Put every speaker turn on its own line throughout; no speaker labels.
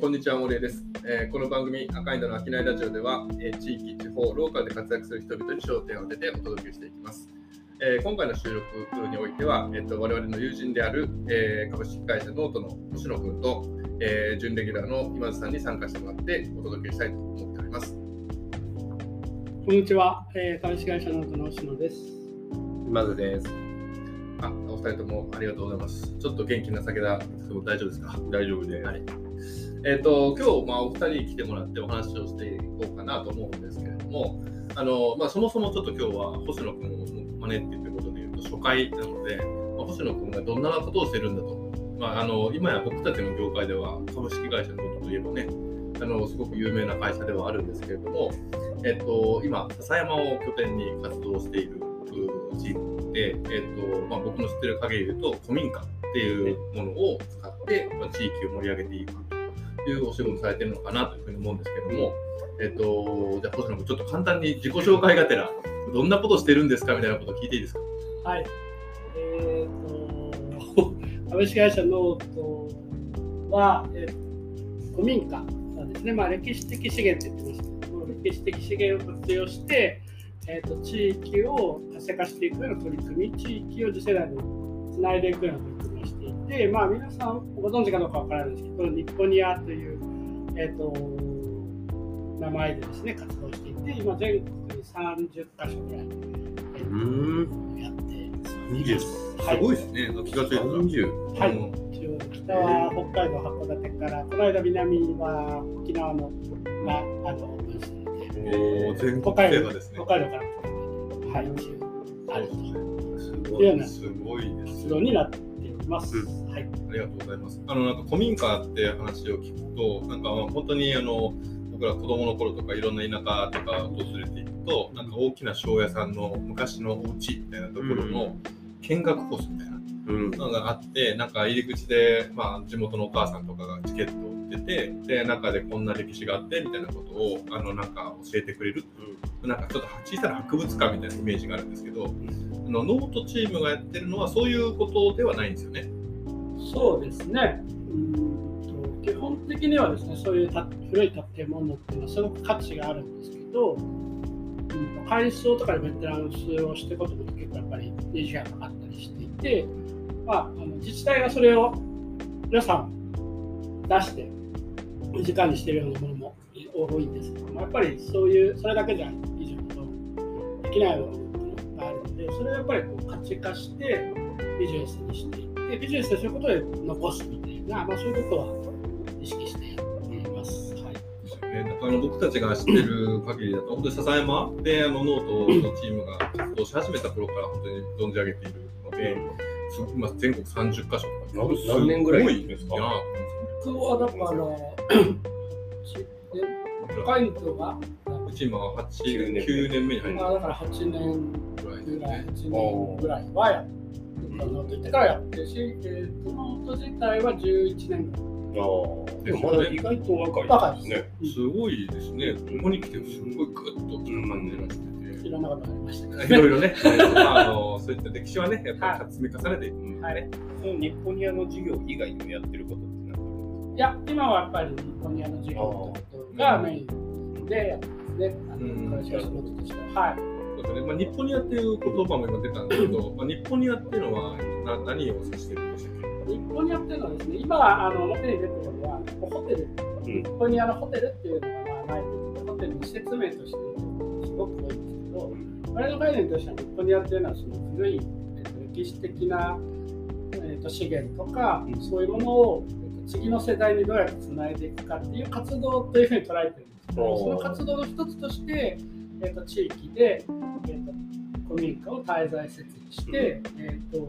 ーこんにちは、森江です、えーこの番組、赤いんだの商いラジオでは、えー地域、地方、ローカルで活躍する人々に焦点を当ててお届けしていきます。えー今回の収録においては、えー、と我々の友人である、えー株式会社ノートの星野君と、えー準レギュラーの今津さんに参加してもらってお届けしたいと思っております。
こんにちは、えー株式会社ノートの星野です。
今津です。
あお二人ともありがとうございます。ちょっと元気な酒だ大丈夫ですか？
大丈夫です。
はいえっ、と今日まあお二人来てもらってお話をしていこうかなと思うんですけれども、あのまあそもそもちょっと今日は星野君を招いてということでいうと初回なので、まあ、星野君がどんなことをしてるんだと、まああの今や僕たちの業界では株式会社のことといえばね、あのすごく有名な会社ではあるんですけれども、えっ、と今笹山を拠点に活動しているうチームで、えっ、とまあ僕の知ってる限りで言うと古民家っていうものを使って、まあ、地域を盛り上げていく。というお仕事されてるのかなというふうに思うんですけども、えっと、じゃあ、星野君、ちょっと簡単に自己紹介がてら、どんなことしてるんですかみたいなこと聞いていいですか？
はい。えっ、と、株式会社ノートは、えー古民家なんですね、まあ、歴史的資源って言ってましたけど、歴史的資源を活用して、えー、と地域を活性化していくような取り組み、地域を次世代につないでいくような取り組みをしていて、まあ、皆さんご存知かどうかわからないんですけど、日本ニアという、えー、と名前でですね活動していて、今、全国に30カ所ぐらい、えー
うん。
やって
二十。
す
はい
ごいですね、気がついたら。
三十。
はい
うん
一応北は北海道函館から、この間南は沖縄のがあのオープンしていて、
おー全国制覇ですね。
北海道からはい、一応あると
す
いうような
すごいです
活動になってます。
う
はい、
ありがとうございます。あのなんか古民家って話を聞くと、なんかまあ本当にあの僕ら子供の頃とかいろんな田舎とか訪れていくと、なんか大きな庄屋さんの昔のお家みたいなところの見学コースみたいな
うん。
のがあって、なんか入り口でまあ地元のお母さんとかがチケットを売ってて、で中でこんな歴史があってみたいなことをあのなんか教えてくれる。なんかちょっと小さな博物館みたいなイメージがあるんですけど、あのノートチームがやってるのはそういうことではないんですよね。
そうですね。うんと基本的にはですね、そういう古い建物っていうのはすごく価値があるんですけど、うん、改装とかでメンテナンスをしていくことも結構やっぱり維持がかかったりしていて、まあ、の自治体がそれを予算出して維持管理しているようなものも多いんですけども、やっぱりそういう、それだけじゃ維持のことできないもの、それをやっぱりこう価値化してビジネスにしていって、ビジネスでそういうことで残すみたいな、まあ、そういうことは意識してやっています。はい。
ですよね。だからあの僕たちが知ってる限りだと、本当に笹山であのノートのチームが活動し始めた頃から本当に存じ上げているので、す今全国30カ所とか。
何何年ぐらい
すごいですか？
いや
僕はだから、あの、北海道が、
チームは？8
九年
9年目に入
まあ、だから8年。
るぐらい
ぐらい、
ですね。
8年ぐらいはやって、からやってるし、えーと、ノート自体は11年ぐらい。
ああ。でもまだ意外と若い
若い
ですね。
すごいですね。ここに来てすごいグッときた感じがしてて。
いろんなことがありました
い
けど
ろいろね、まあ、あのそういった歴史はね、やっぱり積み重ねていくんでね。
はい
その日本ニアの授業以外にもやってることってなんか
いや、今はやっぱり日本にあの授業がメインでやってますね。あ
うん
の会社の仕事としては。はい。
そうで。まあ、日本にやっていう言葉も今出たんですけど、まあ、日本にやっていうのはな何を指してるんでしたっけ？
日本にやってるのはですね、今、あの表に出てるのは、ホテル、日本にあのホテルっていうのがまあないとホテルの施設名としてすごく多いんですけど、我々の概念としては日本にやってるのはその古い、えっと、歴史的な、えっと、資源とか、
うん。
そういうものを、えっと、次の世代にどうやってつないでいくかっていう活動というふうに捉えてるんですけど、その活動の一つとして、えっと、地域で、えっと、古民家を滞在設置して、えっと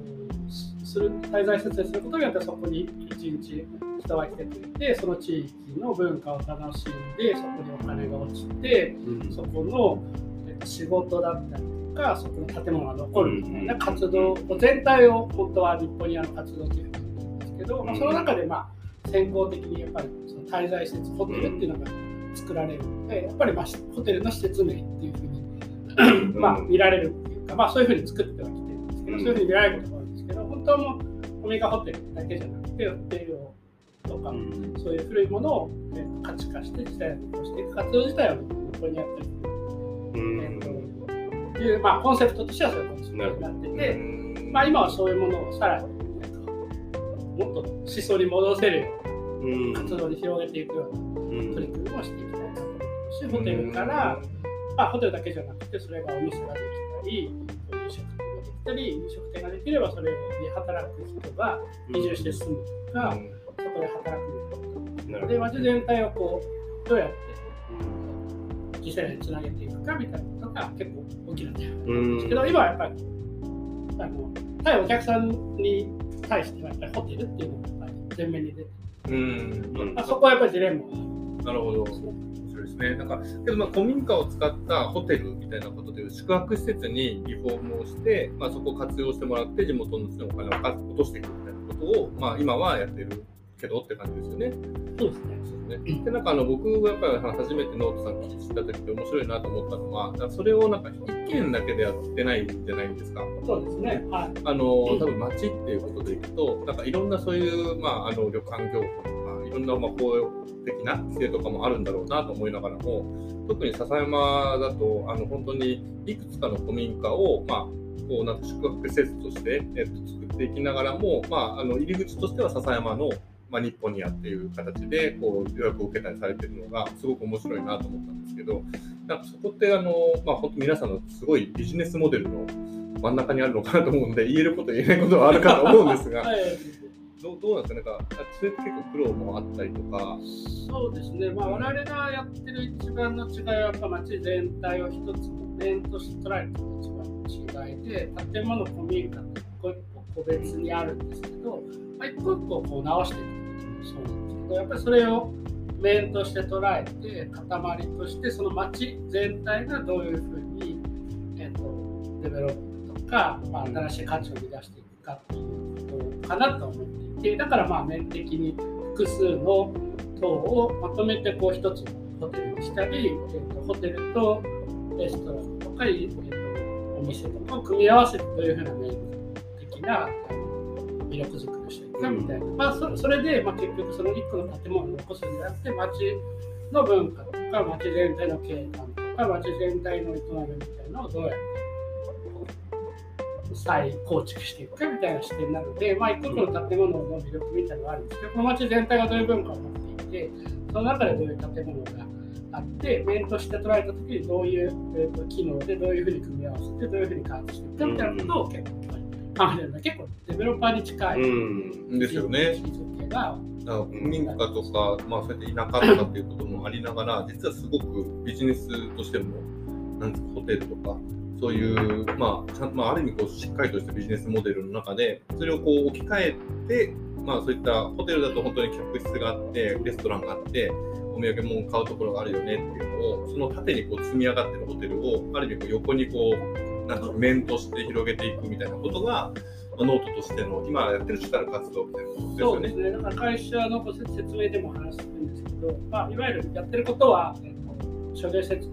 する滞在設置することによってそこに一日人が来てくれてその地域の文化を楽しんでそこにお金が落ちて
うん。
そこの、えっと、仕事だったりとかそこの建物が残るみたいな活動全体を本当は日本にあの活動というふうに言ってるんですけど、まあ、その中でまあ先行的にやっぱりその滞在施設ホテルっていうのが作られる。のでやっぱりまあホテルの施設名っていうふうにまあ見られるっていうか、まあ、そういうふうに作ってはきてるんですけど、
うん。
そういうふうに見られることが多いんですけど本当はもうオメガホテルだけじゃなくてホテルをとか、
うん。
そういう古いものを、えーと価値化して時代を残していく活動自体はここにやってる、
うん。
えーという、まあ、コンセプトとしてはそういうコンセプトになってて、まあ、今はそういうものをさらに、もっと思想に戻せるよう
うん。
な活動に広げていくような
うん
取り組みをしていきたいなと思ってます。し、ホテルから、まあ、ホテルだけじゃなくて、それがお店ができたり、飲食店ができたり、飲食店ができれば、それに働く人が移住して住むとか、そこで働く
なるほど。
で、街全体をこう、どうやって次世代につなげていくかみたいなことが結構大きなテーマなんですけど、今はやっぱり、あの対お客さんに対してはやっぱりホテルっていうのがやっぱり前面に出て、
うん。
うん
まあ、そこはやっぱりジレンマが
なるほど。面白いですね。なんか、けどまあ古民家を使ったホテルみたいなことで、宿泊施設にリフォームをして、まあ、そこを活用してもらって、地元の人のお金を落としていくみたいなことを、まあ、今はやってるけどって感じですよね。
そうですね。
そうですねでなんかあの僕がやっぱり初めてノートさん聞いた時って面白いなと思ったのは、それをなんか一軒だけでやってないんじゃないですか。
そうですね。はい。
あの多分町っていうことでいくと、なんかいろんなそういう、まあ、あの旅館業法とか、いろんなまあ公的な規制とかもあるんだろうなと思いながらも、特に笹山だと、あの本当にいくつかの古民家を、まあ、こうなんか宿泊施設として、えっと、作っていきながらも、まあ、あの入り口としては笹山の、まあ、日本にあっていう形でこう予約を受けたりされてるのがすごく面白いなと思ったんですけど、なんかそこってあの、まあ、本当皆さんのすごいビジネスモデルの真ん中にあるのかなと思うので、言えること言えないことはあるかと思うんですが、
はい。
どうどうなんですか、なんか、あそれって結構苦労もあったりとか、
そうですね、まあ、我々がやってる一番の違いは、やっぱ街全体を一つの面として捉えるのが一番の違いで、建物、古民家って一個一個個別にあるんですけど、まあ、一個一個こう直していくこともそうなんですけど、やっぱりそれを面として捉えて、塊として、その街全体がどういうふうに、えっとデベロップとか、まあ、新しい価値を生み出していくかっていうことかなと思っていて、だからまあ面的に複数の等をまとめてこう一つのホテルにしたり、えー、とホテルとレストランとか、えー、とお店とかを組み合わせてどういうふうな面的な魅力づくりをしていくかみたいな、まあ、そそれで、まあ、結局その一個の建物を残すんじゃなくて街の文化とか街全体の景観とか街全体の営みみたいなのをどうやって再構築していくかみたいな視点なので、まあ、一個一個の建物の魅力みたいなのがあるんですけど、この街全体がどういう文化を持っていて、その中でどういう建物があって、面として捉えたときにどういう、えーと機能でどういうふうに組み合わせて、どういうふうに開発していくかみたいなことを結構考えてるので、結構デベロッパーに近い、
うん
ですよね。だから古民家とか、まあ、そうやって田舎とかっていうこともありながら、実はすごくビジネスとしても、なんですか、ホテルとか、そういう、まあ、ちゃまあ、ある意味こう、しっかりとしたビジネスモデルの中で、それをこう置き換えて、まあ、そういったホテルだと本当に客室があって、レストランがあって、お土産物を買うところがあるよねっていうのを、その縦にこう積み上がってるホテルを、ある意味こう横にこう、なんか面として広げていくみたいなことが、まあノートとしての今やってる主たる活動みたいなことですよね
そうです。ね、だか会社の説明でも話してるんですけど、まあ、いわゆるやってることは、えっと商業施設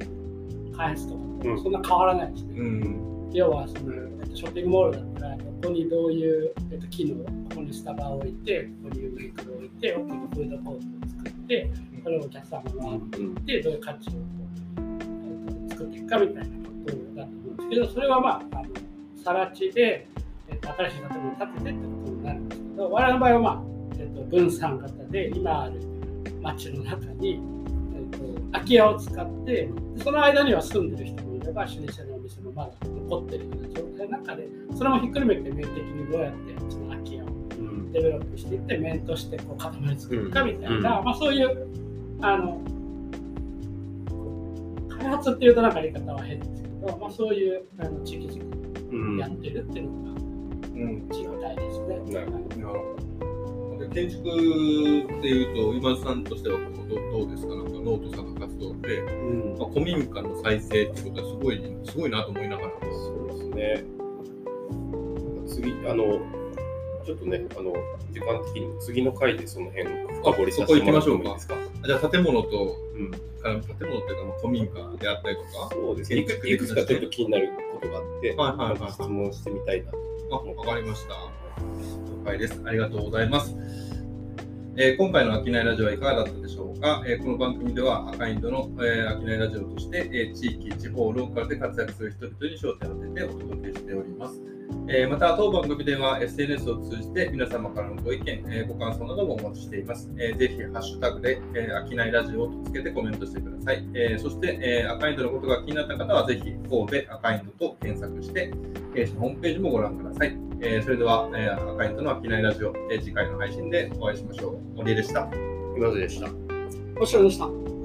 開発とかそんな変わらないですね。
うん。
要はその、えっと、ショッピングモールだったら、ここにどういう、えっと、機能、ここにスタバを置いて、ここにユニクロを置いて、奥にフードコートを作って、それをお客様が回っていって、どういう価値をえっと、作っていくかみたいなことだと思うんですけど、それはまあ、あの更地で、えっと、新しい建物を建ててってことになるんですけど、我々の場合は、まあえっと、分散型で、今ある街の中に、えっと、空き家を使って、でその間には住んでる人もいれば、老舗のお店もまだ残ってるような状態の中で、それもひっくるめて面的にどうやってその空き家を
うん
デベロップしていって、面としてこう塊作るかみたいな、
うん
まあ、そういうあの開発っていうとなんか言い方は変ですけど、まあ、そういうあの地域づく
うん
りやってるっていうのが
うん。
違いですね。
なるほ
なるほど。で建築っていうと、今津さんとしてはこうどどうですか、なんかノートさんの活動で、
うん
まあ、古民家の再生っていうことはすごい、すごいなと思いながら。
そうですね。次、あの、ちょっとね、あの、時間的に次の回でその辺深掘りさせてもらってもいいですか？
じゃあ建物と、
うん、
建物っていうかまあ古民家であったりとか、
そうですね。いくいくつかちょっと気になることがあって、
はいはいはい
質問してみたいなと。
あ、わかりました。解です。ありがとうございます。えー今回の商いラジオはいかがだったでしょうか、えーこの番組では赤インドの、えー、商いラジオとして、えー地域、地方、ローカルで活躍する人々に焦点を当ててお届けしております。えーまた、当番組では SNS を通じて皆様からのご意見、えーご感想などもお待ちしています。えーぜひ、ハッシュタグで、えー、商いラジオとつけてコメントしてください。えーそして、えー赤インドのことが気になった方は、ぜひ、神戸赤インドと検索して、弊社のホームページもご覧ください。えーそれでは、えー赤インドの商いラジオ、えー次回の配信でお会いしましょう。森江でした。
今津でした。
星野でした。